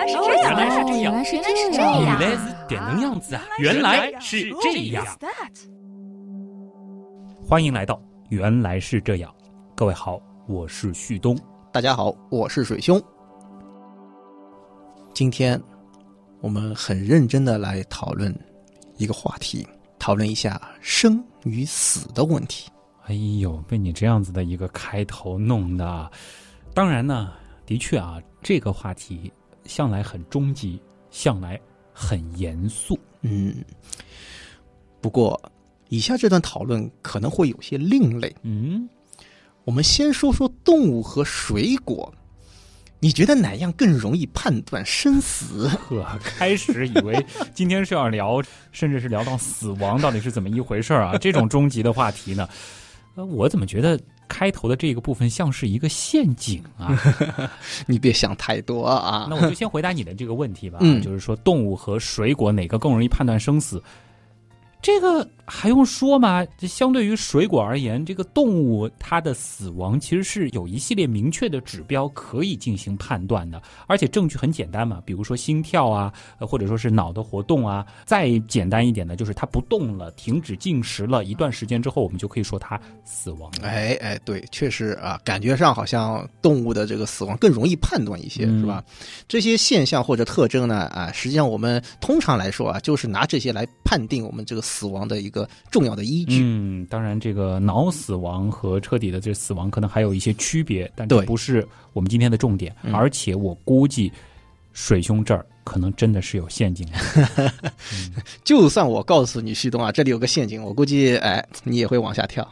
来是这样，原来是这样，原来是这这样，样原来是点能样子啊！原来是这样。欢迎来到《原来是这样》，各位好，我是旭东。大家好，我是水兄。今天我们很认真的来讨论一个话题，讨论一下生与死的问题。哎呦，被你这样子的一个开头弄的，当然呢，的确啊，这个话题向来很终极，向来很严肃。嗯，不过以下这段讨论可能会有些另类。嗯，我们先说说动物和水果，你觉得哪样更容易判断生死？呵，开始以为今天是要聊，甚至是聊到死亡到底是怎么一回事儿啊？这种终极的话题呢？呃，我怎么觉得开头的这个部分像是一个陷阱啊？你别想太多啊。那我就先回答你的这个问题吧，嗯就是说动物和水果哪个更容易判断生死？这个还用说吗？这相对于水果而言，这个动物它的死亡其实是有一系列明确的指标可以进行判断的，而且证据很简单嘛，比如说心跳啊，呃或者说是脑的活动啊。再简单一点呢，就是它不动了，停止进食了一段时间之后，我们就可以说它死亡了。哎哎，对，确实啊，感觉上好像动物的这个死亡更容易判断一些，嗯是吧？这些现象或者特征呢，啊，实际上我们通常来说啊，就是拿这些来判定我们这个死亡的一个重要的依据。嗯，当然，这个脑死亡和彻底的这死亡可能还有一些区别，但这不是我们今天的重点。嗯而且我估计，水兄这儿可能真的是有陷阱的。就算我告诉你，旭东啊，这里有个陷阱，我估计哎，你也会往下跳。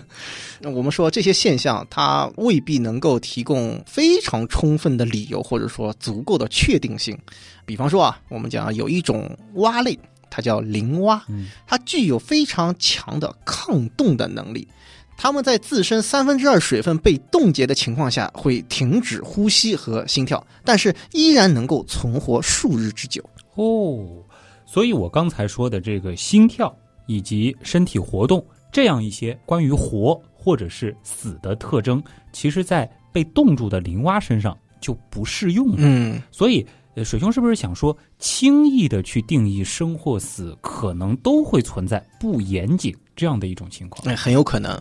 那我们说这些现象，它未必能够提供非常充分的理由，或者说足够的确定性。比方说啊，我们讲有一种蛙类，它叫灵蛙，嗯它具有非常强的抗冻的能力。它们在自身三分之二水分被冻结的情况下，会停止呼吸和心跳，但是依然能够存活数日之久。哦，所以我刚才说的这个心跳以及身体活动这样一些关于活或者是死的特征，其实在被冻住的灵蛙身上就不适用了。嗯，所以，呃，水兄是不是想说，轻易的去定义生或死，可能都会存在不严谨这样的一种情况？哎，很有可能。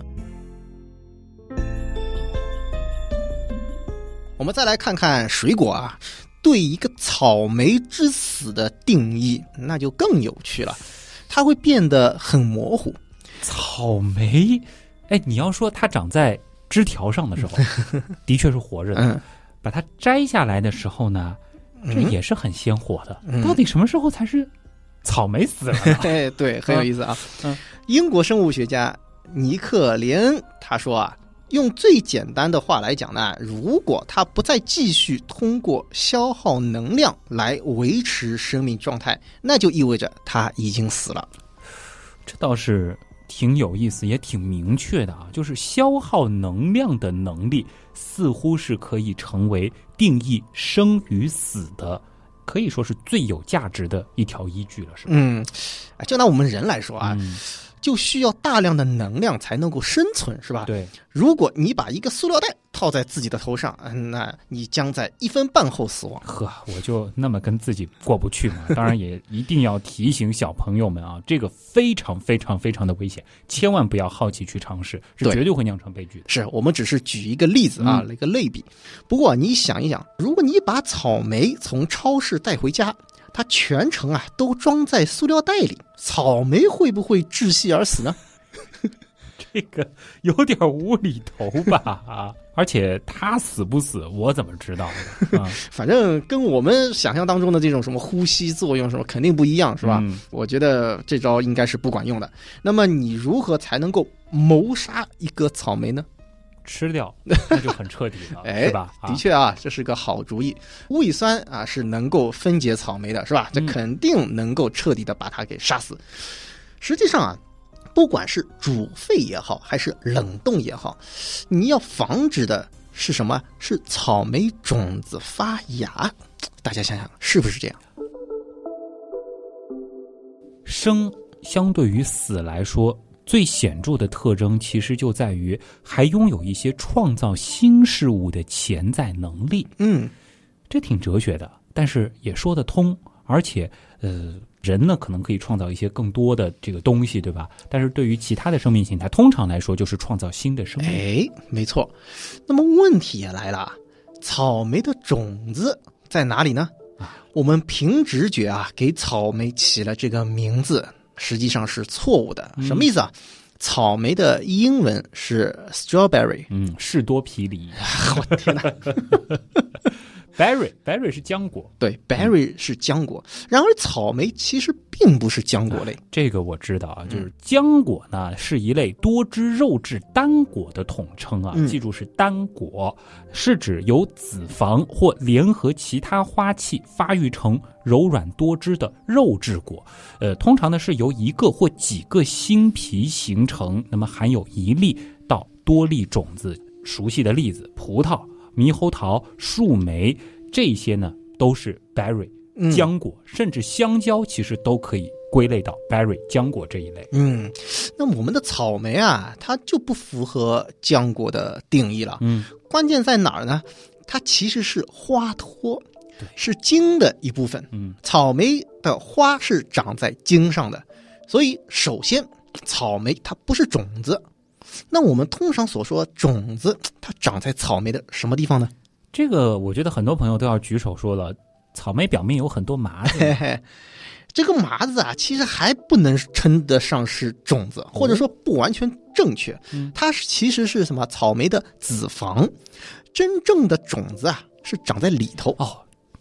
我们再来看看水果啊，对一个草莓之死的定义，那就更有趣了，它会变得很模糊。草莓，哎，你要说它长在枝条上的时候，的确是活着的；嗯，把它摘下来的时候呢，这嗯也是很鲜活的。嗯到底什么时候才是草莓死了？哎，对，很有意思啊。嗯英国生物学家尼克连恩他说啊，用最简单的话来讲呢，如果他不再继续通过消耗能量来维持生命状态，那就意味着他已经死了。这倒是挺有意思，也挺明确的啊。就是消耗能量的能力，似乎是可以成为定义生与死的，可以说是最有价值的一条依据了，是吧？嗯，哎就拿我们人来说啊，嗯，就需要大量的能量才能够生存，是吧？对，如果你把一个塑料袋套在自己的头上，嗯那你将在一分半后死亡。呵，我就那么跟自己过不去嘛。当然，也一定要提醒小朋友们啊，这个非常非常非常的危险，千万不要好奇去尝试，是绝对会酿成悲剧的。是我们只是举一个例子啊，嗯一个类比。不过你想一想，如果你把草莓从超市带回家，它全程啊都装在塑料袋里，草莓会不会窒息而死呢？这个有点无厘头吧？啊，而且他死不死，我怎么知道呢？啊，反正跟我们想象当中的这种什么呼吸作用什么肯定不一样，是吧？嗯我觉得这招应该是不管用的。那么你如何才能够谋杀一个草莓呢？吃掉 那就很彻底了，哎，是吧？啊的，确啊，这是个好主意。胃酸啊是能够分解草莓的，是吧？这嗯肯定能够彻底的把它给杀死。实际上啊，不管是煮沸也好，还是冷冻也好，你要防止的是什么？是草莓种子发芽。大家想想，是不是这样？生相对于死来说，最显著的特征其实就在于还拥有一些创造新事物的潜在能力。嗯，这挺哲学的，但是也说得通，而且呃，人呢可能可以创造一些更多的这个东西，对吧？但是对于其他的生命形态，通常来说就是创造新的生命。哎，没错。那么问题也来了，草莓的种子在哪里呢？我们凭直觉啊，给草莓起了这个名字，实际上是错误的。什么意思啊？草莓的英文是 strawberry，嗯，士多啤梨。我天哪！Berry berry 是浆果，对，berry 是浆果，然而草莓其实并不是浆果类。这个我知道啊，就是浆果呢是一类多汁肉质单果的统称啊，嗯记住是单果，是指由子房或联合其他花器发育成柔软多汁的肉质果。呃，通常呢是由一个或几个新皮形成，那么含有一粒到多粒种子。熟悉的例子，葡萄、猕猴桃、树莓这些呢都是 berry。嗯浆果，甚至香蕉，其实都可以归类到 berry 浆果这一类。嗯，那我们的草莓啊，它就不符合浆果的定义了。嗯，关键在哪儿呢？它其实是花托，是茎的一部分。嗯，草莓的花是长在茎上的，所以首先，草莓它不是种子。那我们通常所说种子，它长在草莓的什么地方呢？这个我觉得很多朋友都要举手说了，草莓表面有很多麻子。嘿嘿，这个麻子啊，其实还不能称得上是种子，或者说不完全正确。嗯它其实是什么？草莓的子房，真正的种子啊是长在里头。哦，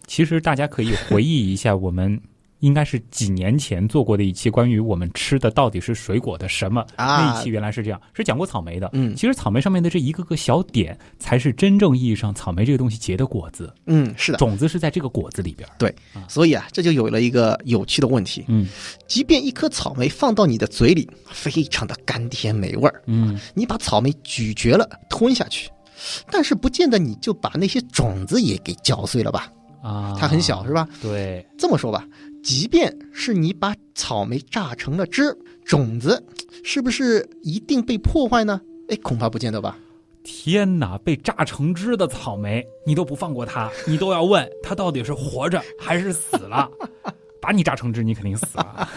其实大家可以回忆一下，我们应该是几年前做过的一期关于我们吃的到底是水果的什么、啊那一期，原来是这样，是讲过草莓的。嗯其实草莓上面的这一个个小点，才是真正意义上草莓这个东西结的果子，嗯，是的，种子是在这个果子里边。对。所以啊，这就有了一个有趣的问题：嗯即便一颗草莓放到你的嘴里，非常的甘甜美味儿，嗯，你把草莓咀嚼了吞下去，但是不见得你就把那些种子也给嚼碎了吧？啊，它很小，是吧？对，这么说吧，即便是你把草莓榨成了汁，种子是不是一定被破坏呢？哎，恐怕不见得吧。天哪！被榨成汁的草莓，你都不放过它，你都要问它到底是活着还是死了。把你榨成汁，你肯定死了。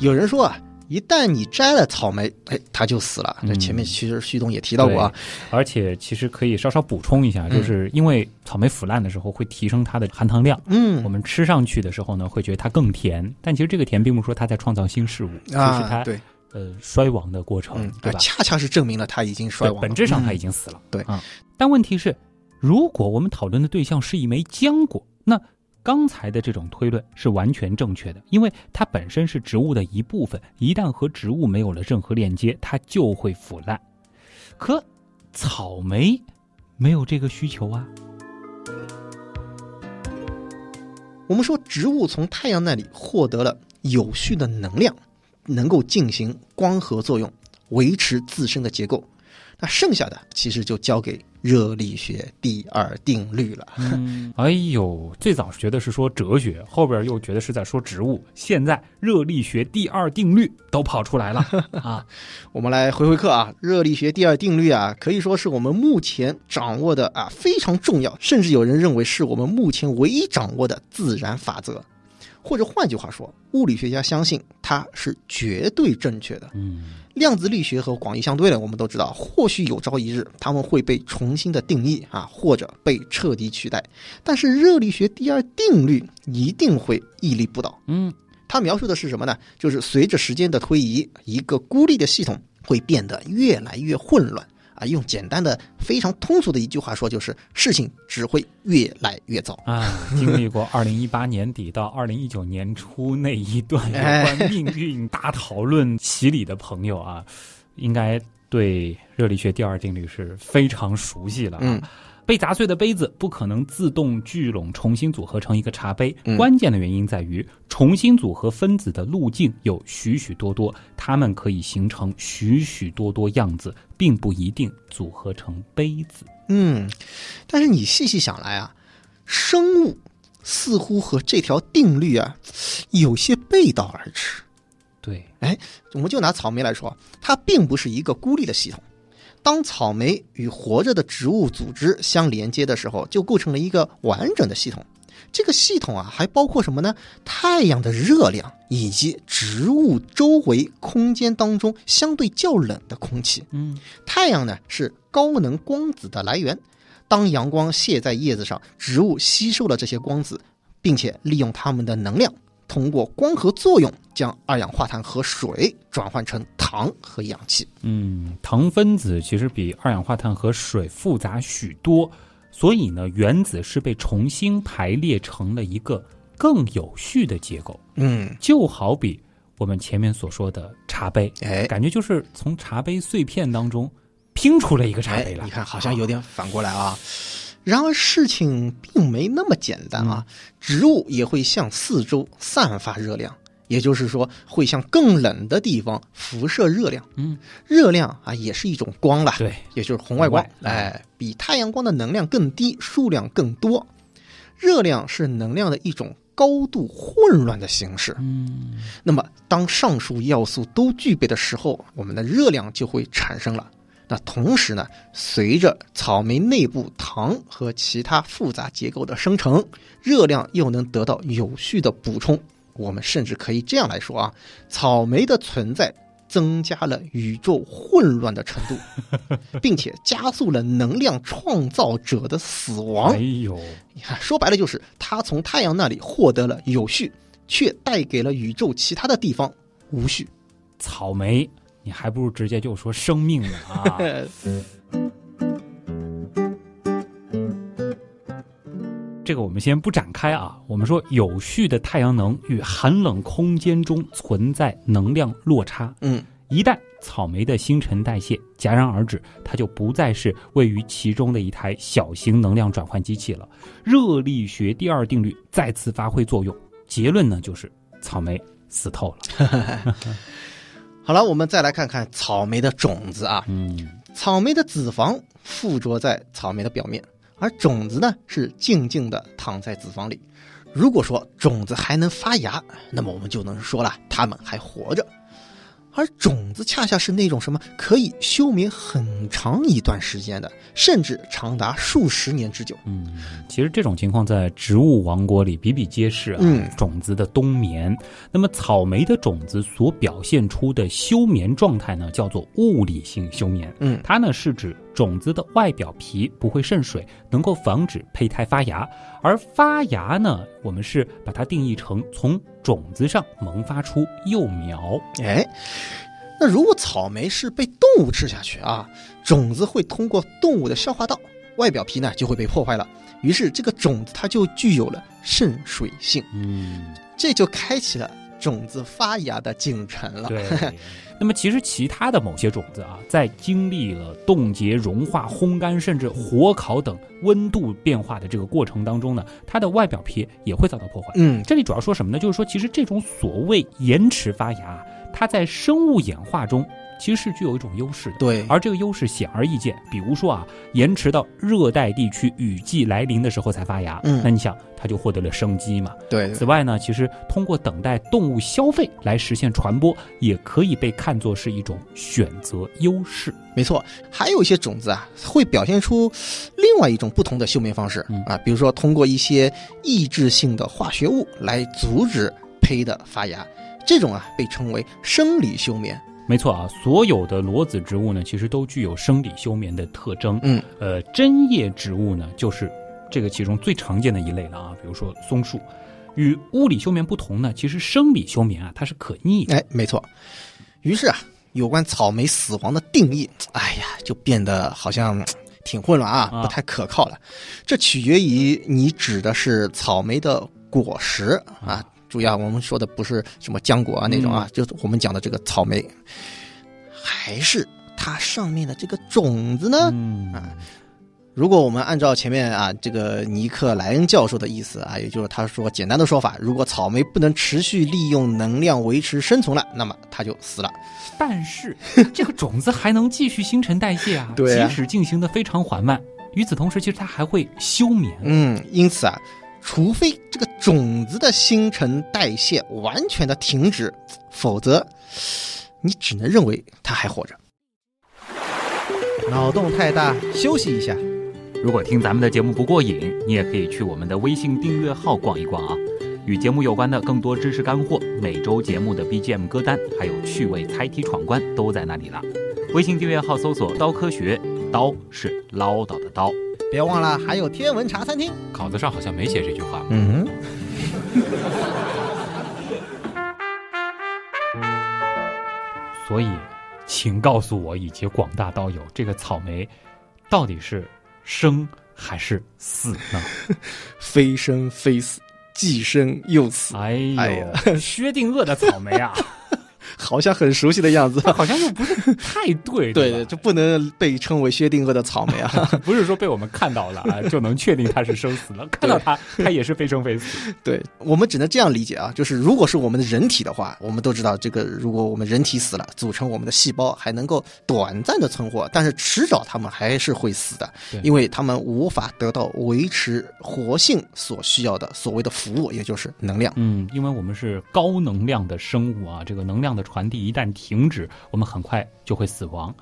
有人说啊，一旦你摘了草莓，哎，它就死了。这嗯前面其实旭东也提到过啊。而且其实可以稍稍补充一下，嗯就是因为草莓腐烂的时候会提升它的含糖量，嗯我们吃上去的时候呢，会觉得它更甜。但其实这个甜并不是说它在创造新事物，就是啊，它对，呃衰亡的过程，嗯，对吧？恰恰是证明了它已经衰，亡了。本质上它已嗯经死了。对啊，但问题是，如果我们讨论的对象是一枚浆果，那刚才的这种推论是完全正确的，因为它本身是植物的一部分，一旦和植物没有了任何链接，它就会腐烂。可草莓没有这个需求啊。我们说植物从太阳那里获得了有序的能量，能够进行光合作用，维持自身的结构。那剩下的其实就交给热力学第二定律了。嗯，哎呦，最早觉得是说哲学，后边又觉得是在说植物，现在热力学第二定律都跑出来了 啊！我们来回回课啊，热力学第二定律啊，可以说是我们目前掌握的啊非常重要，甚至有人认为是我们目前唯一掌握的自然法则。或者换句话说，物理学家相信它是绝对正确的。嗯量子力学和广义相对论，我们都知道，或许有朝一日它们会被重新的定义啊，或者被彻底取代。但是热力学第二定律一定会屹立不倒。嗯它描述的是什么呢？就是随着时间的推移，一个孤立的系统会变得越来越混乱啊。用简单的、非常通俗的一句话说，就是事情只会越来越糟。啊，经历过二零一八年底到二零一九年初那一段有关命运大讨论洗礼的朋友啊，应该对热力学第二定律是非常熟悉了、啊。嗯，被砸碎的杯子不可能自动聚拢重新组合成一个茶杯，嗯关键的原因在于重新组合分子的路径有许许多多，它们可以形成许许多多样子，并不一定组合成杯子。嗯，但是你细细想来啊，生物似乎和这条定律啊有些背道而驰。对，哎我们就拿草莓来说，它并不是一个孤立的系统，当草莓与活着的植物组织相连接的时候，就构成了一个完整的系统。这个系统啊，还包括什么呢？太阳的热量以及植物周围空间当中相对较冷的空气。嗯，太阳呢是高能光子的来源，当阳光泻在叶子上，植物吸收了这些光子，并且利用它们的能量，通过光合作用将二氧化碳和水转换成糖和氧气。嗯，糖分子其实比二氧化碳和水复杂许多，所以呢，原子是被重新排列成了一个更有序的结构。嗯，就好比我们前面所说的茶杯，哎，感觉就是从茶杯碎片当中拼出了一个茶杯哎，来。你看好像有点反过来啊。然而事情并没那么简单啊，植物也会向四周散发热量，也就是说会向更冷的地方辐射热量。嗯，热量啊也是一种光啦，对，也就是红外光哎，比太阳光的能量更低，数量更多。热量是能量的一种高度混乱的形式。嗯，那么，当上述要素都具备的时候，我们的热量就会产生了。那同时呢，随着草莓内部糖和其他复杂结构的生成，热量又能得到有序的补充。我们甚至可以这样来说啊，草莓的存在增加了宇宙混乱的程度，并且加速了能量创造者的死亡哎。呦，你看，说白了就是它从太阳那里获得了有序，却带给了宇宙其他的地方无序。草莓，你还不如直接就说生命呢啊！这个我们先不展开啊，我们说有序的太阳能与寒冷空间中存在能量落差。嗯，一旦草莓的新陈代谢戛然而止，它就不再是位于其中的一台小型能量转换机器了。热力学第二定律再次发挥作用，结论呢就是草莓死透了。好了，我们再来看看草莓的种子啊。嗯，草莓的子房附着在草莓的表面，而种子呢是静静的躺在子房里。如果说种子还能发芽，那么我们就能说了，它们还活着。而种子恰恰是那种什么可以休眠很长一段时间的，甚至长达数十年之久。嗯，其实这种情况在植物王国里比比皆是啊。嗯种子的冬眠，那么草莓的种子所表现出的休眠状态呢，叫做物理性休眠。嗯它呢是指种子的外表皮不会渗水，能够防止胚胎发芽。而发芽呢，我们是把它定义成从种子上萌发出幼苗。哎，那如果草莓是被动物吃下去啊，种子会通过动物的消化道，外表皮呢就会被破坏了，于是这个种子它就具有了渗水性，嗯，这就开启了种子发芽的进程了。对。那么其实其他的某些种子啊，在经历了冻结、融化、烘干，甚至火烤等温度变化的这个过程当中呢，它的外表皮也会遭到破坏。嗯，这里主要说什么呢？就是说，其实这种所谓延迟发芽，它在生物演化中其实是具有一种优势的。对，而这个优势显而易见，比如说啊，延迟到热带地区雨季来临的时候才发芽，嗯那你想，它就获得了生机嘛。对此外呢，其实通过等待动物消费来实现传播，也可以被看作是一种选择优势。没错，还有一些种子啊，会表现出另外一种不同的休眠方式嗯啊，比如说通过一些抑制性的化学物来阻止胚的发芽，这种啊被称为生理休眠。没错啊，所有的裸子植物呢，其实都具有生理休眠的特征。嗯，呃，针叶植物呢，就是这个其中最常见的一类了啊。比如说松树，与物理休眠不同呢，其实生理休眠啊，它是可逆的。哎，没错。于是啊，有关草莓死亡的定义，哎呀，就变得好像挺混乱啊，啊不太可靠了。这取决于你指的是草莓的果实啊，主要我们说的不是什么浆果啊那种啊，就是我们讲的这个草莓，还是它上面的这个种子呢？嗯啊如果我们按照前面啊这个尼克莱恩教授的意思啊，也就是他说简单的说法，如果草莓不能持续利用能量维持生存了，那么它就死了。但是这个种子还能继续新陈代谢啊，对啊即使进行的非常缓慢。与此同时，其实它还会休眠。嗯，因此啊，除非这个种子的新陈代谢完全的停止，否则你只能认为它还活着。脑洞太大，休息一下。如果听咱们的节目不过瘾，你也可以去我们的微信订阅号逛一逛啊。与节目有关的更多知识干货，每周节目的 BGM 歌单，还有趣味猜题闯关都在那里了。微信订阅号搜索“刀科学”，刀是唠叨的刀。别忘了还有天文茶餐厅。稿子上好像没写这句话。嗯。所以，请告诉我以及广大道友，这个草莓到底是生还是死呢？非生非死，既生又死。哎呦，薛定谔的草莓啊！好像很熟悉的样子，好像又不是太对。对，就不能被称为薛定谔的草莓啊！不是说被我们看到了啊，就能确定它是生死了。看到它，它也是非生非死。对我们只能这样理解啊，就是如果是我们的人体的话，我们都知道这个，如果我们人体死了，组成我们的细胞还能够短暂的存活，但是迟早它们还是会死的，因为它们无法得到维持活性所需要的所谓的服务，也就是能量。嗯，因为我们是高能量的生物啊，这个能量的。传递一旦停止，我们很快就会死亡。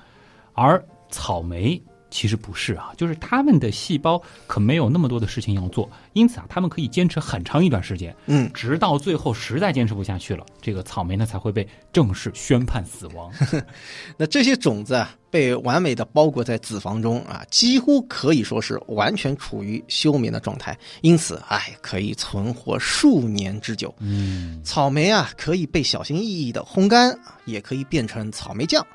而草莓其实不是啊，就是他们的细胞可没有那么多的事情要做，因此啊，他们可以坚持很长一段时间，嗯，直到最后实在坚持不下去了，这个草莓呢才会被正式宣判死亡。那这些种子啊，被完美的包裹在脂肪中啊，几乎可以说是完全处于休眠的状态，因此，哎，可以存活数年之久。嗯，草莓啊，可以被小心翼翼的烘干，也可以变成草莓酱，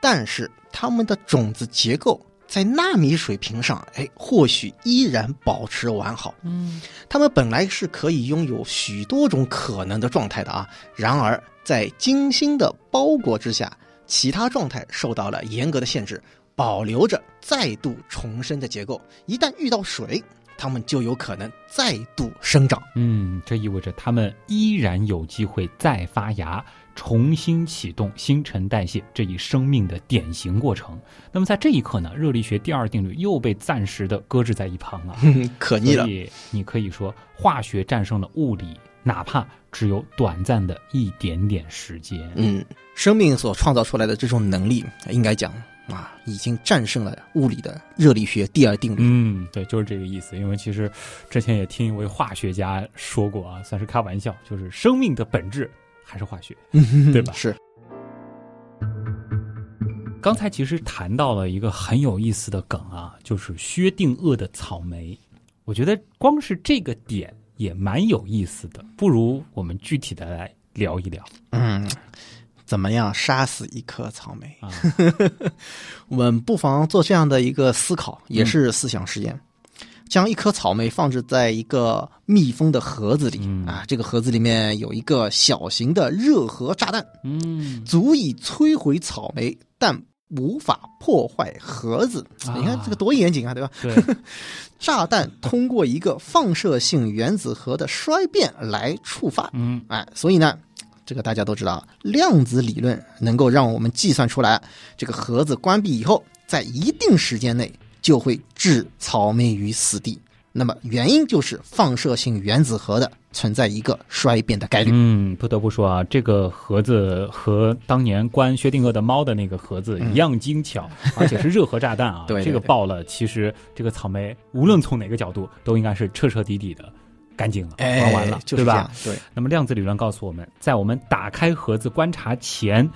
但是它们的种子结构。在纳米水平上，哎，或许依然保持完好。嗯，它们本来是可以拥有许多种可能的状态的啊。然而，在精心的包裹之下，其他状态受到了严格的限制，保留着再度重生的结构。一旦遇到水，它们就有可能再度生长。嗯，这意味着它们依然有机会再发芽。重新启动新陈代谢这一生命的典型过程。那么在这一刻呢，热力学第二定律又被暂时的搁置在一旁了，可逆了。所以你可以说，化学战胜了物理，哪怕只有短暂的一点点时间。嗯，生命所创造出来的这种能力，应该讲啊，已经战胜了物理的热力学第二定律。嗯，对，就是这个意思。因为其实之前也听一位化学家说过啊，算是开玩笑，就是生命的本质。还是化学，对吧？是。刚才其实谈到了一个很有意思的梗啊，就是薛定谔的草莓。我觉得光是这个点也蛮有意思的，不如我们具体的来聊一聊。嗯，怎么样杀死一颗草莓啊？我们不妨做这样的一个思考，也是思想实验。将一颗草莓放置在一个密封的盒子里啊，这个盒子里面有一个小型的热核炸弹，嗯，足以摧毁草莓，但无法破坏盒子。你看这个多严谨啊，对吧？对，炸弹通过一个放射性原子核的衰变来触发，嗯，哎，所以呢，这个大家都知道，量子理论能够让我们计算出来，这个盒子关闭以后，在一定时间内。就会置草莓于死地。那么原因就是放射性原子核的存在一个衰变的概率。嗯，不得不说啊，这个盒子和当年关薛定谔的猫的那个盒子一样精巧，而且是热核炸弹啊。对，这个爆了，其实这个草莓无论从哪个角度都应该是彻彻底底的干净了，玩完了，对吧？对。那么量子理论告诉我们，在我们打开盒子观察前，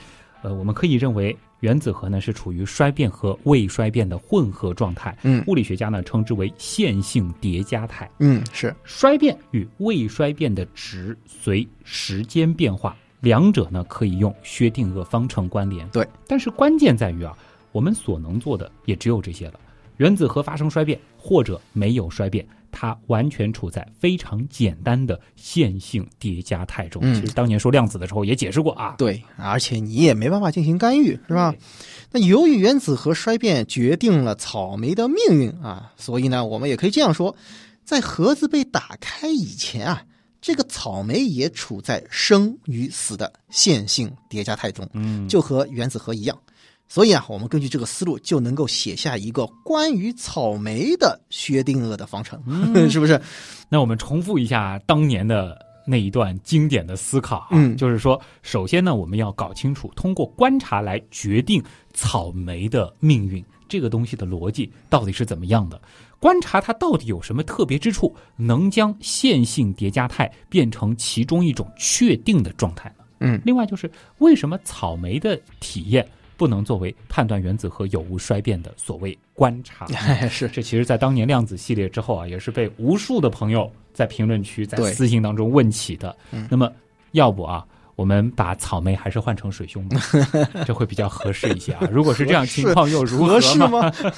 呃，我们可以认为。原子核呢是处于衰变和未衰变的混合状态，嗯，物理学家呢称之为线性叠加态，嗯，是衰变与未衰变的值随时间变化，两者呢可以用薛定谔方程关联，对，但是关键在于啊，我们所能做的也只有这些了，原子核发生衰变或者没有衰变。它完全处在非常简单的线性叠加态中。其实当年说量子的时候也解释过啊。对，而且你也没办法进行干预，是吧？那由于原子核衰变决定了草莓的命运啊，所以呢，我们也可以这样说：在盒子被打开以前啊，这个草莓也处在生与死的线性叠加态中。嗯，就和原子核一样。所以啊，我们根据这个思路就能够写下一个关于草莓的薛定谔的方程，是不是？那我们重复一下当年的那一段经典的思考啊，就是说，首先呢，我们要搞清楚通过观察来决定草莓的命运这个东西的逻辑到底是怎么样的，观察它到底有什么特别之处，能将线性叠加态变成其中一种确定的状态呢？嗯，另外就是为什么草莓的体验不能作为判断原子核有无衰变的所谓观察？是这其实，在当年量子系列之后啊，也是被无数的朋友在评论区、在私信当中问起的。嗯那么，要不啊，我们把草莓还是换成水兄吧，这会比较合适一些啊。如果是这样情况，又如何合适吗？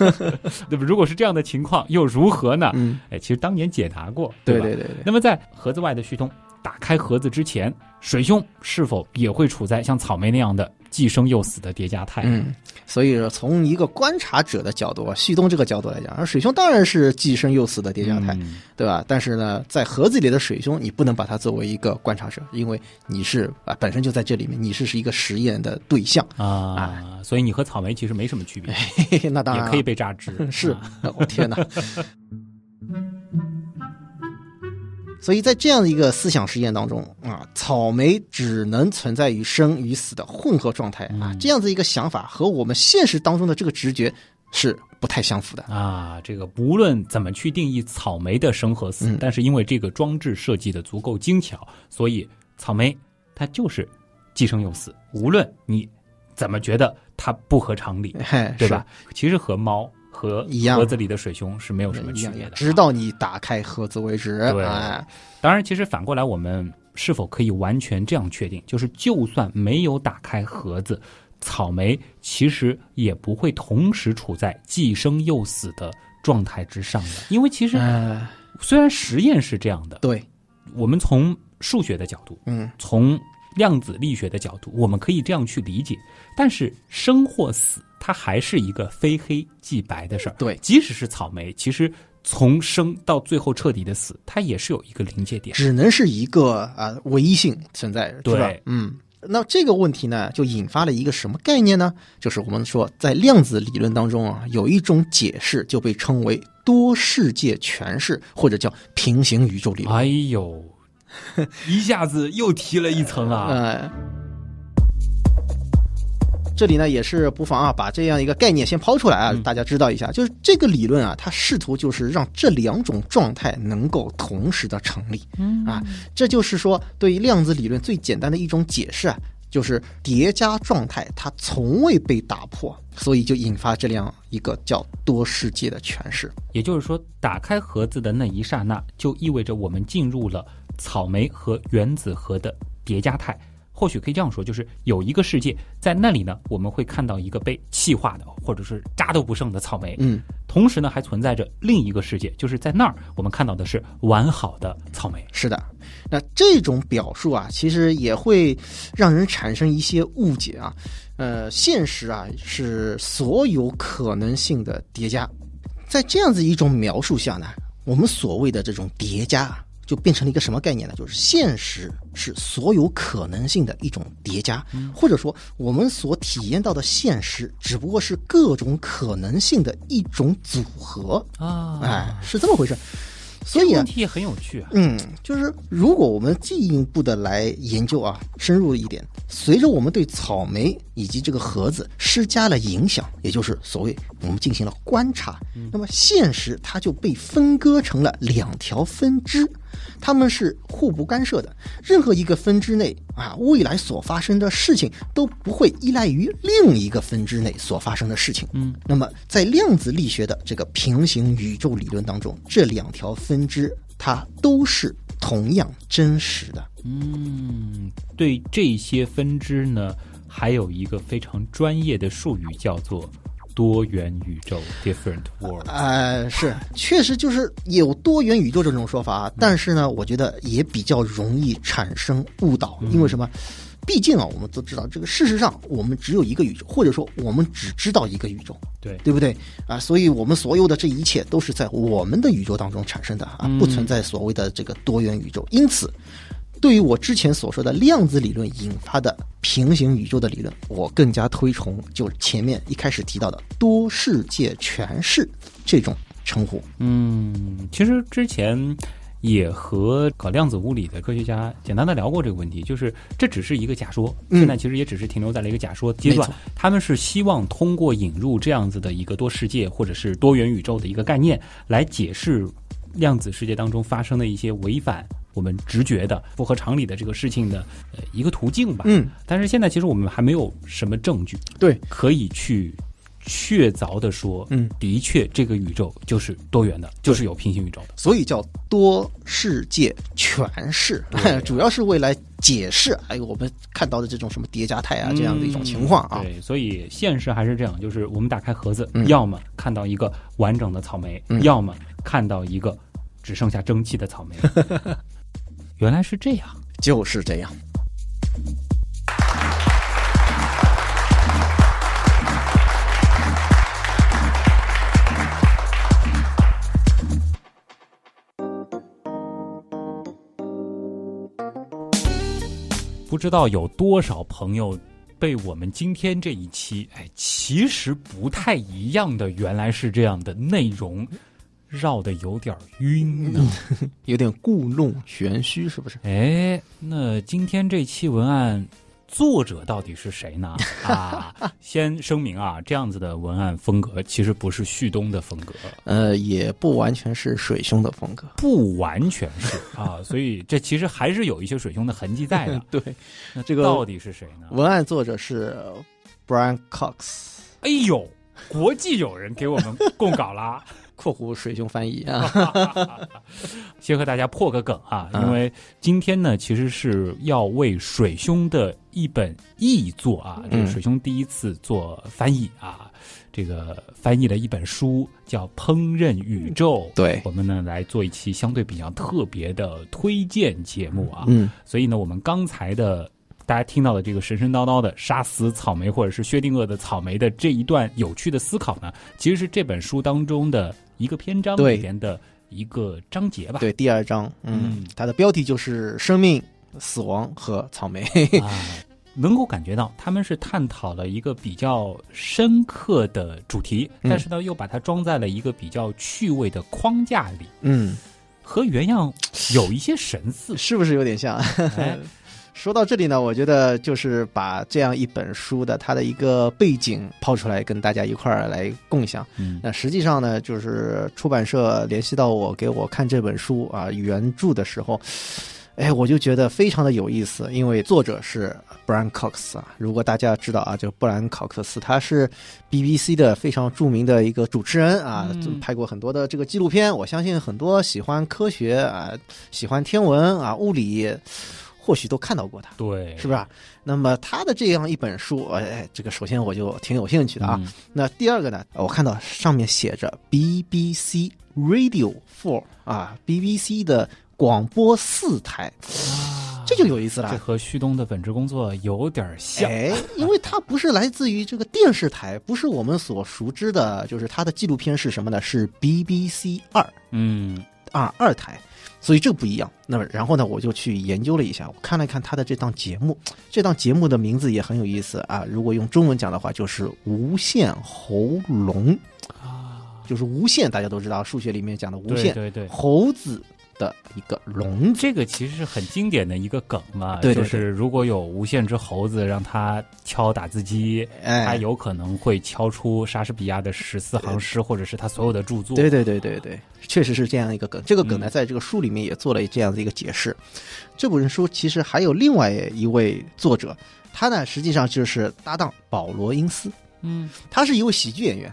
对吧？如果是这样的情况，又如何呢？嗯，哎，其实当年解答过，吧？对对对对，那么在盒子外的旭东打开盒子之前，水兄是否也会处在像草莓那样的既生又死的叠加态？嗯，所以说从一个观察者的角度啊，旭东这个角度来讲，而水兄当然是既生又死的叠加态，嗯对吧？但是呢，在盒子里的水兄，你不能把它作为一个观察者，因为你是啊本身就在这里面，你是是一个实验的对象，啊，所以你和草莓其实没什么区别，那当然啊也可以被榨汁。是啊，我天哪！所以在这样的一个思想实验当中啊，草莓只能存在于生与死的混合状态啊嗯，这样子一个想法和我们现实当中的这个直觉是不太相符的。啊，这个不论怎么去定义草莓的生和死，嗯但是因为这个装置设计的足够精巧，所以草莓它就是既生又死。无论你怎么觉得它不合常理，嘿，对吧？其实和猫和一样。盒子里的水兄是没有什么区别的。直到你打开盒子为止。对。哎，当然，其实反过来，我们是否可以完全这样确定，就是就算没有打开盒子，草莓其实也不会同时处在既生又死的状态之上的，因为其实哎，虽然实验是这样的，对，我们从数学的角度，嗯，从量子力学的角度，我们可以这样去理解，但是生或死，它还是一个非黑即白的事儿。对即使是草莓，其实从生到最后彻底的死，它也是有一个临界点。只能是一个啊唯一性存在，对？嗯。那这个问题呢，就引发了一个什么概念呢？就是我们说，在量子理论当中啊，有一种解释就被称为多世界诠释，或者叫平行宇宙理论。哎呦，一下子又提了一层啊！呃，这里呢也是不妨啊，把这样一个概念先抛出来啊，嗯大家知道一下。就是这个理论啊，它试图就是让这两种状态能够同时的成立。嗯啊，这就是说，对于量子理论最简单的一种解释啊，就是叠加状态它从未被打破，所以就引发这样一个叫多世界的诠释。也就是说，打开盒子的那一刹那，就意味着我们进入了草莓和原子核的叠加态。或许可以这样说，就是有一个世界在那里呢，我们会看到一个被气化的，或者是渣都不剩的草莓。嗯，同时呢，还存在着另一个世界，就是在那儿我们看到的是完好的草莓。是的。那这种表述啊，其实也会让人产生一些误解啊。呃，现实啊是所有可能性的叠加，在这样子一种描述下呢，我们所谓的这种叠加啊，就变成了一个什么概念呢？就是现实是所有可能性的一种叠加，或者说我们所体验到的现实只不过是各种可能性的一种组合。啊哎，是这么回事。所以啊问，题也很有趣啊。嗯，就是如果我们进一步的来研究啊，深入一点，随着我们对草莓以及这个盒子施加了影响，也就是所谓我们进行了观察，那么现实它就被分割成了两条分支，它们是互不干涉的。任何一个分支内啊，未来所发生的事情都不会依赖于另一个分支内所发生的事情。嗯，那么在量子力学的这个平行宇宙理论当中，这两条分支它都是同样真实的。嗯，对这些分支呢，还有一个非常专业的术语叫做多元宇宙 （different world）。呃，是，确实就是有多元宇宙这种说法啊，但是呢，我觉得也比较容易产生误导，因为什么？毕竟啊，我们都知道，这个事实上我们只有一个宇宙，或者说我们只知道一个宇宙，对，对不对啊？所以我们所有的这一切都是在我们的宇宙当中产生的啊，不存在所谓的这个多元宇宙。因此，对于我之前所说的量子理论引发的平行宇宙的理论，我更加推崇就是前面一开始提到的多世界诠释这种称呼。嗯，其实之前也和搞量子物理的科学家简单的聊过这个问题，就是这只是一个假说，嗯现在其实也只是停留在了一个假说阶段。他们是希望通过引入这样子的一个多世界或者是多元宇宙的一个概念，来解释量子世界当中发生的一些违反我们直觉的、不合常理的这个事情的呃一个途径吧。嗯，但是现在其实我们还没有什么证据对，可以去确凿的说，嗯，的确这个宇宙就是多元的，就是有平行宇宙的。所以叫多世界诠释，主要是为来解释哎我们看到的这种什么叠加态啊这样的一种情况啊。对，所以现实还是这样，就是我们打开盒子，嗯要么看到一个完整的草莓，嗯要么看到一个只剩下蒸汽的草莓。原来是这样。就是这样。不知道有多少朋友被我们今天这一期，哎，其实不太一样的，原来是这样的内容，绕的有点晕呢。有点故弄玄虚，是不是？哎，那今天这期文案作者到底是谁呢？啊，先声明啊，这样子的文案风格其实不是旭东的风格，呃，也不完全是水兄的风格。不完全是啊，所以这其实还是有一些水兄的痕迹在的。对，那这个到底是谁呢？文案作者是 Brian Cox，哎呦，国际友人给我们供稿啦！（括弧水兄翻译啊。先和大家破个梗啊，嗯。因为今天呢，其实是要为水兄的一本译作啊，这个嗯水兄第一次做翻译啊，这个翻译的一本书叫《烹饪宇宙》，对。我们呢来做一期相对比较特别的推荐节目啊，嗯，所以呢，我们刚才的大家听到的这个神神叨叨的杀死草莓或者是薛定谔的草莓的这一段有趣的思考呢，其实是这本书当中的一个篇章里边的一个章节吧。对，第二章，嗯嗯，它的标题就是生命、死亡和草莓。啊，能够感觉到他们是探讨了一个比较深刻的主题，嗯但是呢，又把它装在了一个比较趣味的框架里，嗯，和原样 有一些神似。是不是有点像？哎，说到这里呢，我觉得就是把这样一本书的它的一个背景抛出来，跟大家一块儿来共享。嗯那实际上呢，就是出版社联系到我，给我看这本书啊原著的时候，哎，我就觉得非常的有意思，因为作者是布兰考克斯啊。如果大家知道啊，就布兰考克斯，他是 BBC 的非常著名的一个主持人啊，嗯拍过很多的这个纪录片。我相信很多喜欢科学啊、喜欢天文啊、物理，或许都看到过他。对，是不是？那么他的这样一本书，哎，这个首先我就挺有兴趣的啊。嗯那第二个呢，我看到上面写着 BBC Radio Four 啊，BBC 的广播四台，啊这就有意思了这。和旭东的本职工作有点像。哎，因为它不是来自于这个电视台，不是我们所熟知的，就是它的纪录片是什么呢？是 BBC 二嗯啊二台，所以这不一样。那么然后呢，我就去研究了一下，我看了看他的这档节目，这档节目的名字也很有意思啊。如果用中文讲的话，就是无限喉咙，啊，就是无限，大家都知道数学里面讲的无限，对对对。猴子的一个笼子。这个其实是很经典的一个梗嘛，对对就是如果有无限只猴子让它敲打字机，它哎，有可能会敲出莎士比亚的十四行诗，或者是他所有的著作。对对对对对，确实是这样一个梗。这个梗呢，嗯在这个书里面也做了这样的一个解释。这本书其实还有另外一位作者，他呢实际上就是搭档保罗·因斯，嗯，他是一位喜剧演员。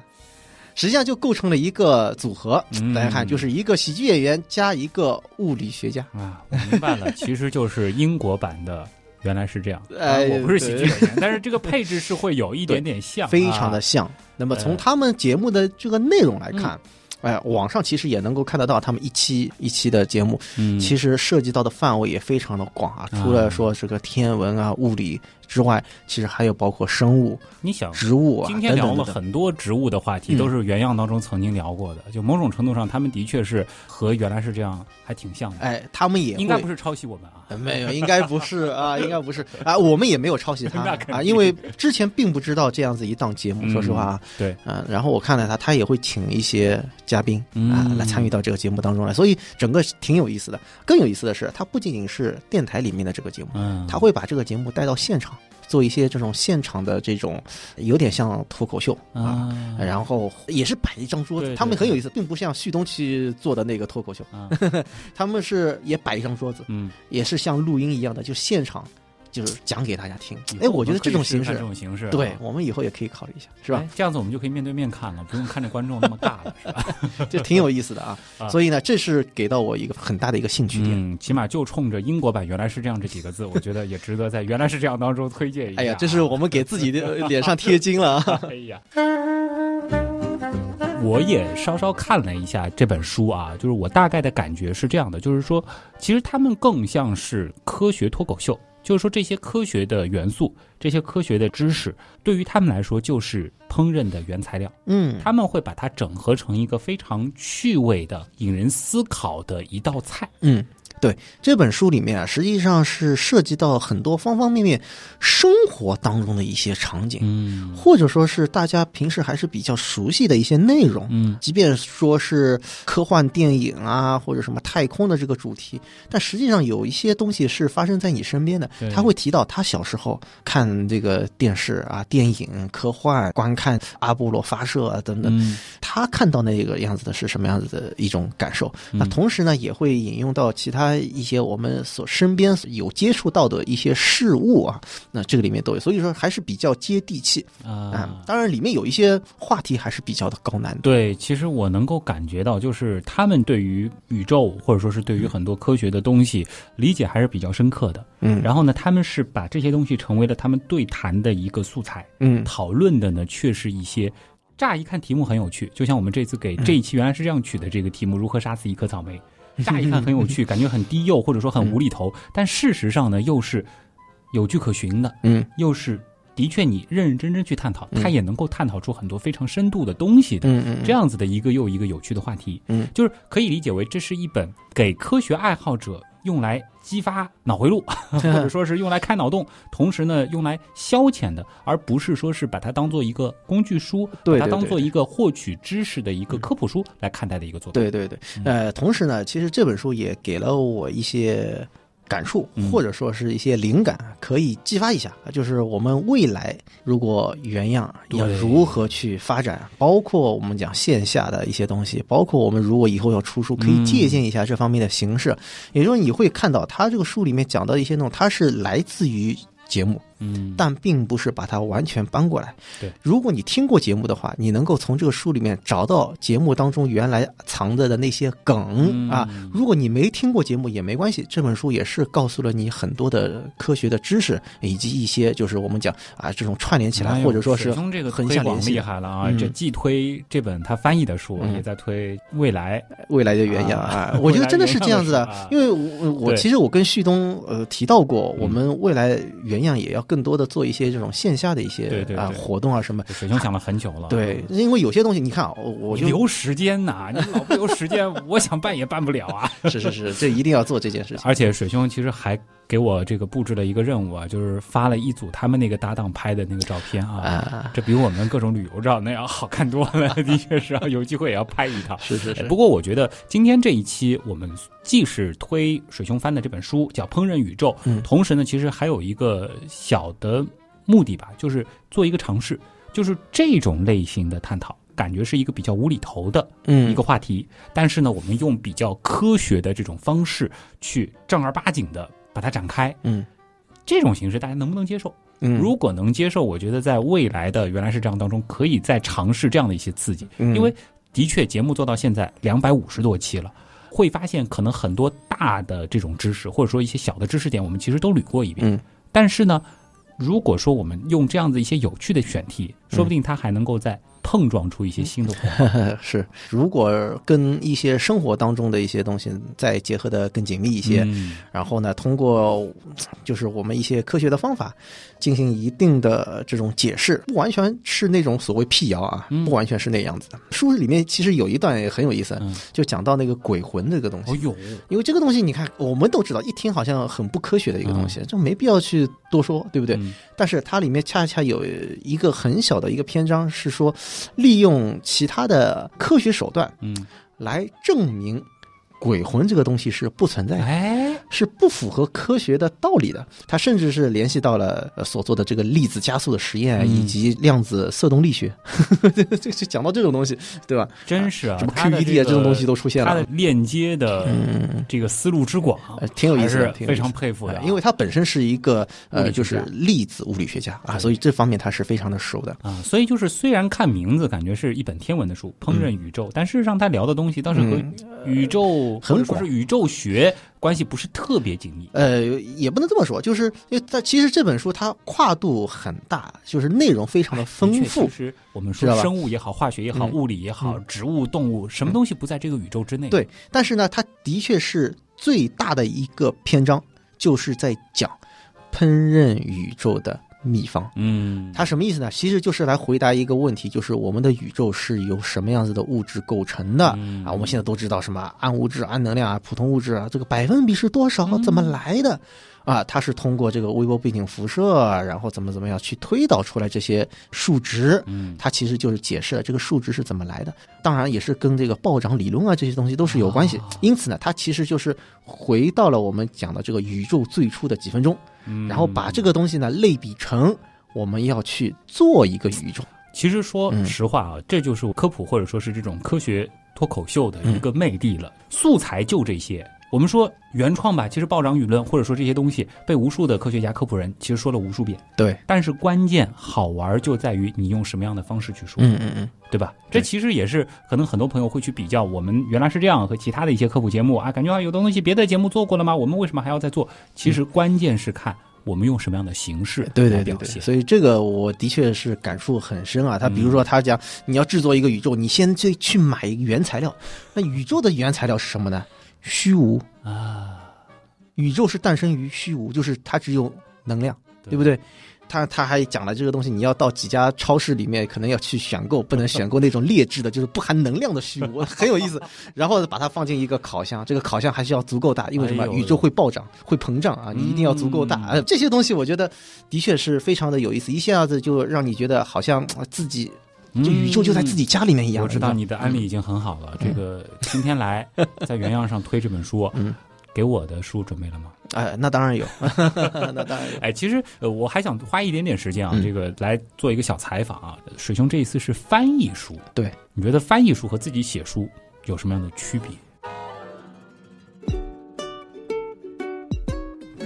实际上就构成了一个组合，嗯大家看，就是一个喜剧演员加一个物理学家。啊，我明白了，其实就是英国版的。原来是这样，哎啊我不是喜剧演员，但是这个配置是会有一点点像，非常的啊像。那么从呃他们节目的这个内容来看，哎、网上其实也能够看得到他们一期一期的节目，嗯，其实涉及到的范围也非常的广啊。啊除了说这个天文啊、物理之外，其实还有包括生物、你想，植物啊今天聊了。很多植物的话题，嗯都是原样当中曾经聊过的。就某种程度上，他们的确是和原来是这样，还挺像的。哎，他们也会应该不是抄袭我们啊。呃没有，应该不是啊，应该不是 啊，我们也没有抄袭他 啊，因为之前并不知道这样子一档节目，嗯说实话啊，对，啊，然后我看了他，他也会请一些嘉宾啊嗯来参与到这个节目当中来，所以整个挺有意思的。更有意思的是，他不仅仅是电台里面的这个节目，嗯，他会把这个节目带到现场，做一些这种现场的这种有点像脱口秀啊。啊，然后也是摆一张桌子，他们很有意思，并不像旭东去做的那个脱口秀，啊，他们是也摆一张桌子，嗯，也是像录音一样的，就现场就是讲给大家听。哎，我觉得这种形式这，种形式啊，对我们以后也可以考虑一下，是吧哎？这样子我们就可以面对面看了，不用看着观众那么尬了，是吧？这挺有意思的啊 啊。所以呢，这是给到我一个很大的一个兴趣点。嗯，起码就冲着英国版原来是这样这几个字，我觉得也值得在原来是这样当中推荐一下。哎呀，这是我们给自己的脸上贴金了 啊！哎呀，我也稍稍看了一下这本书啊，就是我大概的感觉是这样的，就是说，其实他们更像是科学脱口秀，就是说这些科学的元素、这些科学的知识，对于他们来说就是烹饪的原材料，嗯，他们会把它整合成一个非常趣味的、引人思考的一道菜。嗯，对，这本书里面啊，实际上是涉及到很多方方面面生活当中的一些场景，嗯或者说是大家平时还是比较熟悉的一些内容。嗯即便说是科幻电影啊，或者什么太空的这个主题，但实际上有一些东西是发生在你身边的。他会提到他小时候看这个电视啊、电影、科幻，观看阿波罗发射啊等等，嗯他看到那个样子的是什么样子的一种感受。嗯那同时呢，也会引用到其他一些我们所身边有接触到的一些事物啊，那这个里面都有，所以说还是比较接地气啊啊。。当然，里面有一些话题还是比较的高难度。对，其实我能够感觉到，就是他们对于宇宙或者说是对于很多科学的东西理解还是比较深刻的。嗯，然后呢，他们是把这些东西成为了他们对谈的一个素材，嗯讨论的呢却是一些。乍一看题目很有趣，就像我们这次给这一期原来是这样取的这个题目《如何杀死一颗草莓》，乍一看很有趣，感觉很低幼或者说很无厘头，但事实上呢又是有据可循的，嗯又是的确你认认真真去探讨，嗯它也能够探讨出很多非常深度的东西的。嗯嗯，这样子的一个又一个有趣的话题，嗯，就是可以理解为这是一本给科学爱好者用来激发脑回路，或者说是用来开脑洞，同时呢用来消遣的，而不是说是把它当做一个工具书，把它当做一个获取知识的一个科普书来看待的一个作品。对对对，嗯呃，同时呢，其实这本书也给了我一些感触嗯，或者说是一些灵感，可以激发一下。就是我们未来如果原样要如何去发展，包括我们讲线下的一些东西，包括我们如果以后要出书，可以嗯借鉴一下这方面的形式。也就是你会看到，他这个书里面讲到一些内容，它是来自于节目，嗯，但并不是把它完全搬过来。对，如果你听过节目的话，你能够从这个书里面找到节目当中原来藏着的那些梗、嗯啊。如果你没听过节目也没关系，这本书也是告诉了你很多的科学的知识，以及一些就是我们讲啊这种串联起来，哎或者说是这个横推广厉向联系害了啊！嗯这既推这本他翻译的书，嗯也在推未来。未来的原样啊啊。我觉得真的是这样子的因为我我其实我跟旭东呃提到过，嗯我们未来原样也要更多的做一些这种线下的一些啊对对对活动啊什么。水兄想了很久了，对，因为有些东西你看啊，我留时间呐、你老不留时间，我想办也办不了啊。是是是，这一定要做这件事情。而且水兄其实还给我这个布置了一个任务啊，就是发了一组他们那个搭档拍的那个照片啊，啊，这比我们各种旅游照那样好看多了，的确是啊，有机会也要拍一套。是是是，哎不过我觉得今天这一期我们既是推水熊翻的这本书叫《烹饪宇宙》，嗯同时呢，其实还有一个小的目的吧，就是做一个尝试，就是这种类型的探讨。感觉是一个比较无厘头的嗯一个话题，但是呢，我们用比较科学的这种方式去正儿八经的把它展开，嗯这种形式大家能不能接受？嗯，如果能接受，我觉得在未来的原来是这样当中，可以再尝试这样的一些刺激，嗯因为的确节目做到现在两百五十多期了。会发现，可能很多大的这种知识，或者说一些小的知识点，我们其实都捋过一遍。嗯但是呢，如果说我们用这样子一些有趣的选题，说不定它还能够在碰撞出一些新的火花。是，如果跟一些生活当中的一些东西再结合的更紧密一些，嗯然后呢，通过就是我们一些科学的方法进行一定的这种解释，不完全是那种所谓辟谣啊，嗯不完全是那样子的。书里面其实有一段也很有意思，嗯就讲到那个鬼魂这个东西。哦呦，因为这个东西，你看，我们都知道，一听好像很不科学的一个东西，就没必要去多说，对不对？嗯但是它里面恰恰有一个很小的一个篇章是说，利用其他的科学手段嗯，来证明鬼魂这个东西是不存在的。哎，是不符合科学的道理的。他甚至是联系到了呃所做的这个粒子加速的实验，嗯以及量子色动力学，这这讲到这种东西，对吧？真是啊，什么 QED 啊这种东西都出现了它的。链接的嗯，这个思路之广呃，挺有意思的非常佩服的啊，因为他本身是一个呃，就是粒子物理学家啊，所以这方面他是非常的熟的。啊，所以就是虽然看名字感觉是一本天文的书，烹饪宇宙，但事实上他聊的东西倒是和嗯宇宙、很或者说是宇宙学关系不是特别紧密。呃，也不能这么说，就是因为它其实这本书它跨度很大，就是内容非常的丰富其。实我们说生物也好，化学也好，嗯物理也好，植物、动物，什么东西不在这个宇宙之内？对，但是呢，它的确是最大的一个篇章，就是在讲烹饪宇宙的秘方。嗯，它什么意思呢？其实就是来回答一个问题，就是我们的宇宙是由什么样子的物质构成的、嗯啊？我们现在都知道什么暗物质、暗能量啊、普通物质啊，这个百分比是多少？嗯怎么来的？啊，它是通过这个微波背景辐射，然后怎么怎么样去推导出来这些数值。嗯，它其实就是解释了这个数值是怎么来的，当然也是跟这个暴涨理论啊这些东西都是有关系。哦因此呢，它其实就是回到了我们讲的这个宇宙最初的几分钟，嗯然后把这个东西呢类比成我们要去做一个宇宙。其实说嗯实话啊，这就是科普或者说是这种科学脱口秀的一个魅力了。素材就这些。我们说原创吧，其实暴涨舆论或者说这些东西被无数的科学家、科普人其实说了无数遍。对，但是关键好玩就在于你用什么样的方式去说，嗯嗯嗯，对吧？这其实也是可能很多朋友会去比较，我们原来是这样和其他的一些科普节目啊，感觉啊有的东西别的节目做过了吗？我们为什么还要再做？其实关键是看我们用什么样的形式对对对对，来表现。所以这个我的确是感触很深啊。他比如说他讲你要制作一个宇宙，你先去去买原材料，那宇宙的原材料是什么呢？虚无啊，宇宙是诞生于虚无，就是它只有能量，对不对？他他还讲了这个东西，你要到几家超市里面，可能要去选购，不能选购那种劣质的，就是不含能量的虚无，很有意思。然后把它放进一个烤箱，这个烤箱还是要足够大，因为什么？宇宙会暴涨，会膨胀啊，你一定要足够大。这些东西我觉得的确是非常的有意思，一下子就让你觉得好像呃自己就宇宙就在自己家里面一样。嗯我知道你你的案例已经很好了。这个今天来 在原样上推这本书，嗯给我的书准备了吗？哎，那当然有，那当然有。哎，其实呃，我还想花一点点时间啊，嗯这个来做一个小采访啊。水兄这一次是翻译书，对，你觉得翻译书和自己写书有什么样的区别？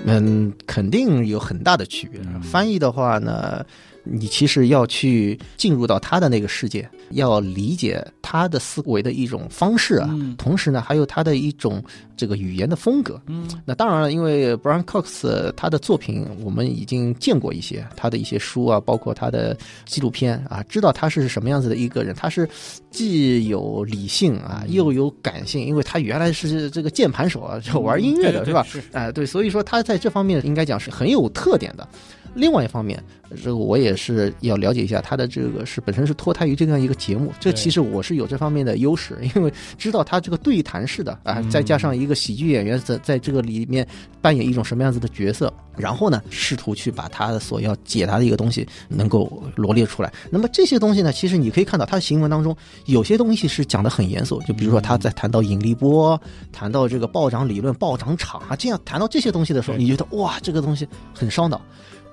嗯，肯定有很大的区别。嗯翻译的话呢，你其实要去进入到他的那个世界，要理解他的思维的一种方式啊，嗯同时呢，还有他的一种这个语言的风格。嗯那当然了，因为 Brian Cox 他的作品我们已经见过一些，他的一些书啊，包括他的纪录片啊，知道他是什么样子的一个人。他是既有理性啊，又有感性，因为他原来是这个键盘手啊，就玩音乐的，是吧？是哎、对，所以说他在这方面应该讲是很有特点的。另外一方面，这个我也是要了解一下他的这个是本身是脱胎于这样一个节目，这其实我是有这方面的优势，因为知道他这个对谈式的啊，再加上一个喜剧演员在在这个里面扮演一种什么样子的角色，然后呢，试图去把他所要解答的一个东西能够罗列出来。那么这些东西呢，其实你可以看到他的行文当中有些东西是讲的很严肃，就比如说他在谈到引力波，谈到这个暴涨理论、暴涨场啊，这样谈到这些东西的时候，你觉得哇，这个东西很烧脑。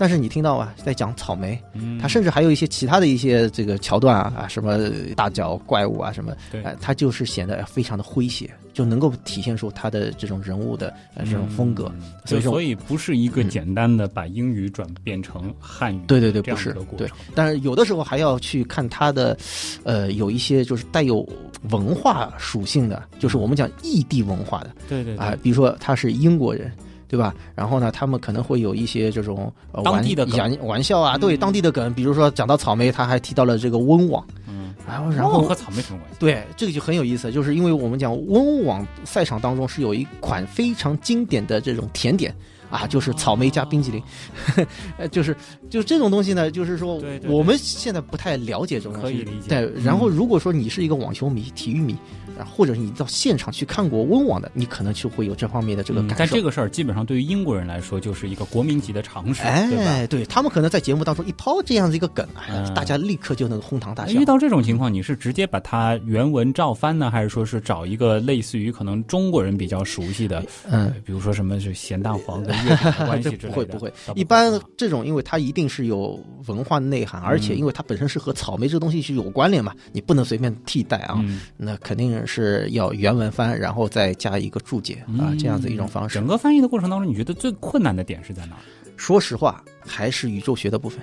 但是你听到啊，在讲草莓，嗯。它甚至还有一些其他的一些这个桥段啊啊，什么大脚怪物啊什么，对。呃，它就是显得非常的诙谐，就能够体现出他的这种人物的呃这种风格。嗯。所以说所以不是一个简单的把英语转变成汉语，对对对，不是对。但是有的时候还要去看他的，呃，有一些就是带有文化属性的，就是我们讲异地文化的。对对对。啊，比如说他是英国人。对吧？然后呢，他们可能会有一些这种、呃、当地的梗。玩玩玩笑啊，对嗯当地的梗，比如说讲到草莓，他还提到了这个温网。嗯。啊，然后然后和草莓什么关系？对，这个就很有意思，就是因为我们讲温网赛场当中是有一款非常经典的这种甜点。啊，就是草莓加冰淇淋，呃，就是就这种东西呢，就是说我们现在不太了解这种东西，可以理解。对，然后嗯。如果说你是一个网球迷、体育迷，啊，或者你到现场去看过温网的，你可能就会有这方面的这个嗯感受。但这个事儿基本上对于英国人来说就是一个国民级的常识，对吧？哎，对他们可能在节目当中一抛这样子一个梗，哎，嗯大家立刻就能哄堂大笑遇。到这种情况，你是直接把它原文照翻呢，还是说是找一个类似于可能中国人比较熟悉的，嗯呃，比如说什么是咸蛋黄跟月饼的关系 之类的？这不会不会，一般啊这种，因为它一定是有文化内涵，而嗯且因为它本身是和草莓这东西是有关联嘛，你不能随便替代啊，嗯那肯定是要原文翻，然后再加一个注解啊，嗯这样子一种方式整。个翻译的过程当中，你觉得最困难的点是在哪儿？说实话，还是宇宙学的部分。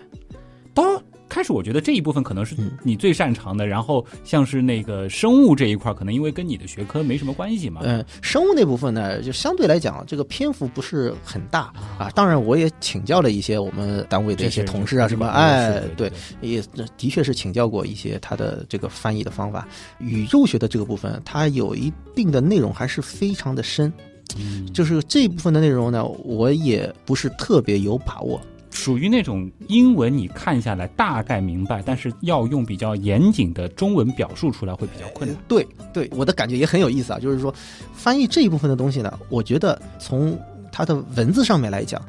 当开始我觉得这一部分可能是嗯你最擅长的，然后像是那个生物这一块，可能因为跟你的学科没什么关系嘛。嗯，生物那部分呢，就相对来讲，这个篇幅不是很大啊。当然，我也请教了一些我们单位的一些同事啊，什么，哎，对对，也的确是请教过一些他的这个翻译的方法。宇宙学的这个部分，它有一定的内容还是非常的深，嗯，就是这一部分的内容呢，我也不是特别有把握。属于那种英文你看下来大概明白，但是要用比较严谨的中文表述出来会比较困难。对对，我的感觉也很有意思啊，就是说翻译这一部分的东西呢，我觉得从它的文字上面来讲，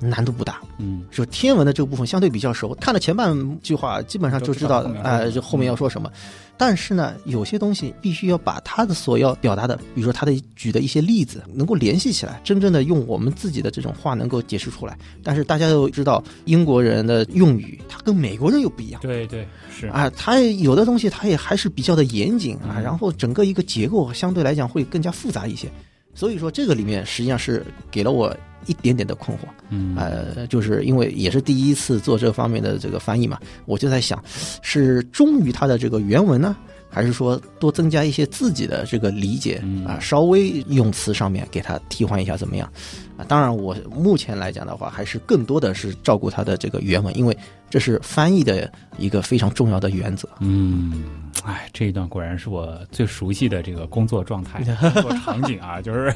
难度不大。嗯就天文的这个部分相对比较熟，看了前半句话，基本上就知道都知道后面要说哎、什么就后面要说什么。但是呢，有些东西必须要把他的所要表达的，比如说他的举的一些例子，能够联系起来，真正的用我们自己的这种话能够解释出来。但是大家都知道，英国人的用语，他跟美国人又不一样。对对是啊，他有的东西他也还是比较的严谨啊，嗯然后整个一个结构相对来讲会更加复杂一些，所以说这个里面实际上是给了我一点点的困惑。嗯呃，就是因为也是第一次做这方面的这个翻译嘛，我就在想，是忠于它的这个原文呢，还是说多增加一些自己的这个理解嗯啊，稍微用词上面给它替换一下怎么样？啊，当然我目前来讲的话，还是更多的是照顾它的这个原文，因为这是翻译的一个非常重要的原则。嗯，哎，这一段果然是我最熟悉的这个工作状态、工作场景啊，就是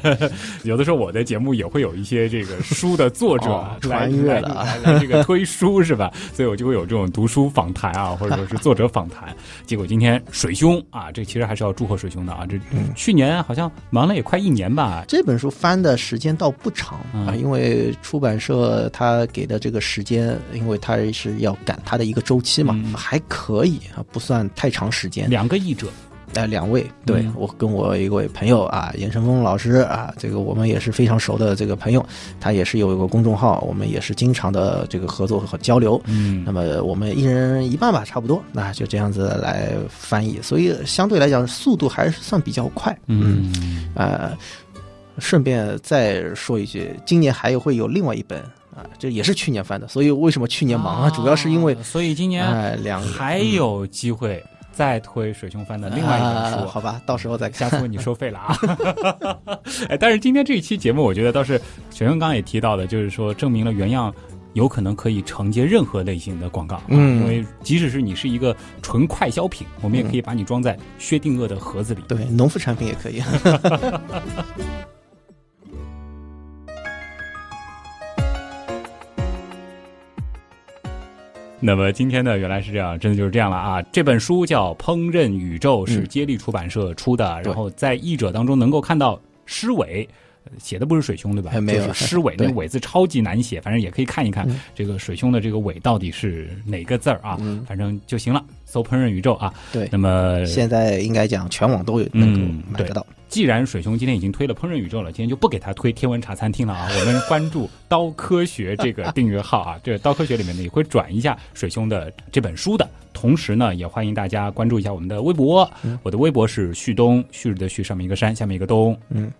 有的时候我的节目也会有一些这个书的作者哦来穿越了啊来来这个推书是吧？所以我就会有这种读书访谈啊，或者说是作者访谈。结果今天水兄啊，这其实还是要祝贺水兄的啊，这嗯去年好像忙了也快一年吧。这本书翻的时间倒不长嗯啊，因为出版社他给的这个时间，因为他是要赶它的一个周期嘛，嗯。还可以啊，不算太长时间。两个译者，呃，两位，对、嗯我跟我一位朋友啊，严成峰老师啊，这个我们也是非常熟的这个朋友，他也是有一个公众号，我们也是经常的这个合作和交流。嗯。那么我们一人一半吧，差不多，那就这样子来翻译，所以相对来讲速度还是算比较快。嗯。呃，顺便再说一句，今年还有会有另外一本啊，这也是去年翻的，所以为什么去年忙啊？主要是因为啊所以今年哎两还有机会再推水兄翻的另外一本书。啊好吧，到时候再看。下次你收费了啊！哎，但是今天这一期节目，我觉得倒是水兄刚刚也提到的，就是说证明了原样有可能可以承接任何类型的广告啊，嗯因为即使是你是一个纯快消品，我们也可以把你装在薛定谔的盒子里。对，农副产品也可以。那么今天呢，原来是这样，真的就是这样了啊！这本书叫《烹饪宇宙》，是嗯接力出版社出的，对然后在译者当中能够看到诗伟。呃写的不是水兄对吧？哎没有就是诗伟，那个伟字超级难写，反正也可以看一看嗯这个水兄的这个伟到底是哪个字儿啊，嗯反正就行了。搜“烹饪宇宙”啊，对那么现在应该讲全网都有能够嗯买得到。既然水兄今天已经推了《烹饪宇宙》了，今天就不给他推天文茶餐厅了啊！我们关注“刀科学”这个订阅号啊，这个“刀科学”里面呢也会转一下水兄的这本书的。同时呢，也欢迎大家关注一下我们的微博，嗯我的微博是旭东，旭日的旭，上面一个山，下面一个东。嗯，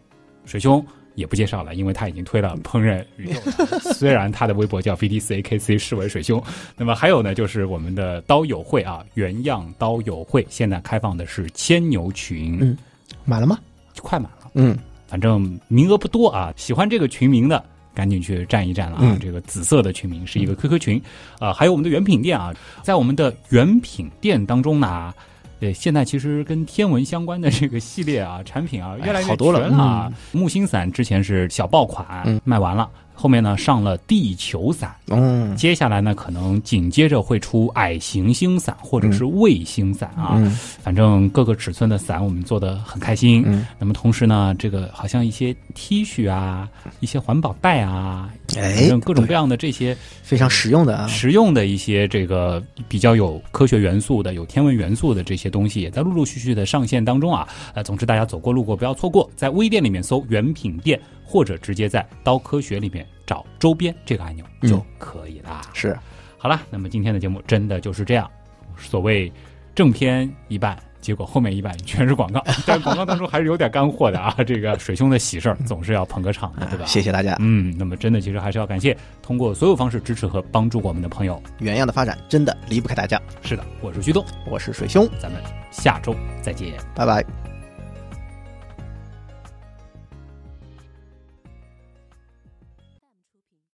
水兄也不介绍了，因为他已经推了《烹饪宇宙》了，虽然他的微博叫 VDCAKC 视为水兄。那么还有呢，就是我们的刀友会啊，原样刀友会现在开放的是千牛群，嗯买了吗？快满了。嗯，反正名额不多啊，喜欢这个群名的。赶紧去占一占了啊！嗯这个紫色的群名是一个 QQ 群，啊、还有我们的原品店啊，在我们的原品店当中呢，对，现在其实跟天文相关的这个系列啊，产品啊，越来越好多了全啊。木星伞之前是小爆款，嗯卖完了。后面呢上了地球伞，嗯接下来呢可能紧接着会出矮行星伞或者是卫星伞啊。嗯反正各个尺寸的伞我们做的很开心。嗯，那么同时呢，这个好像一些 T 恤啊，一些环保袋啊，反哎正，各种各样的这些非常实用的啊，实用的一些这个比较有科学元素的、有天文元素的这些东西，也在陆陆续续的上线当中啊。呃，总之大家走过路过不要错过，在微店里面搜“原品店”，或者直接在“刀科学”里面找“周边”这个按钮就可以啦。是好了，那么今天的节目真的就是这样，所谓正片一半。结果后面一半全是广告，但广告当中还是有点干货的啊！这个水兄的喜事儿总是要捧个场的，对吧？谢谢大家。嗯，那么真的其实还是要感谢通过所有方式支持和帮助我们的朋友。原样的发展真的离不开大家。是的，我是旭东，我是水兄，咱们下周再见。拜拜。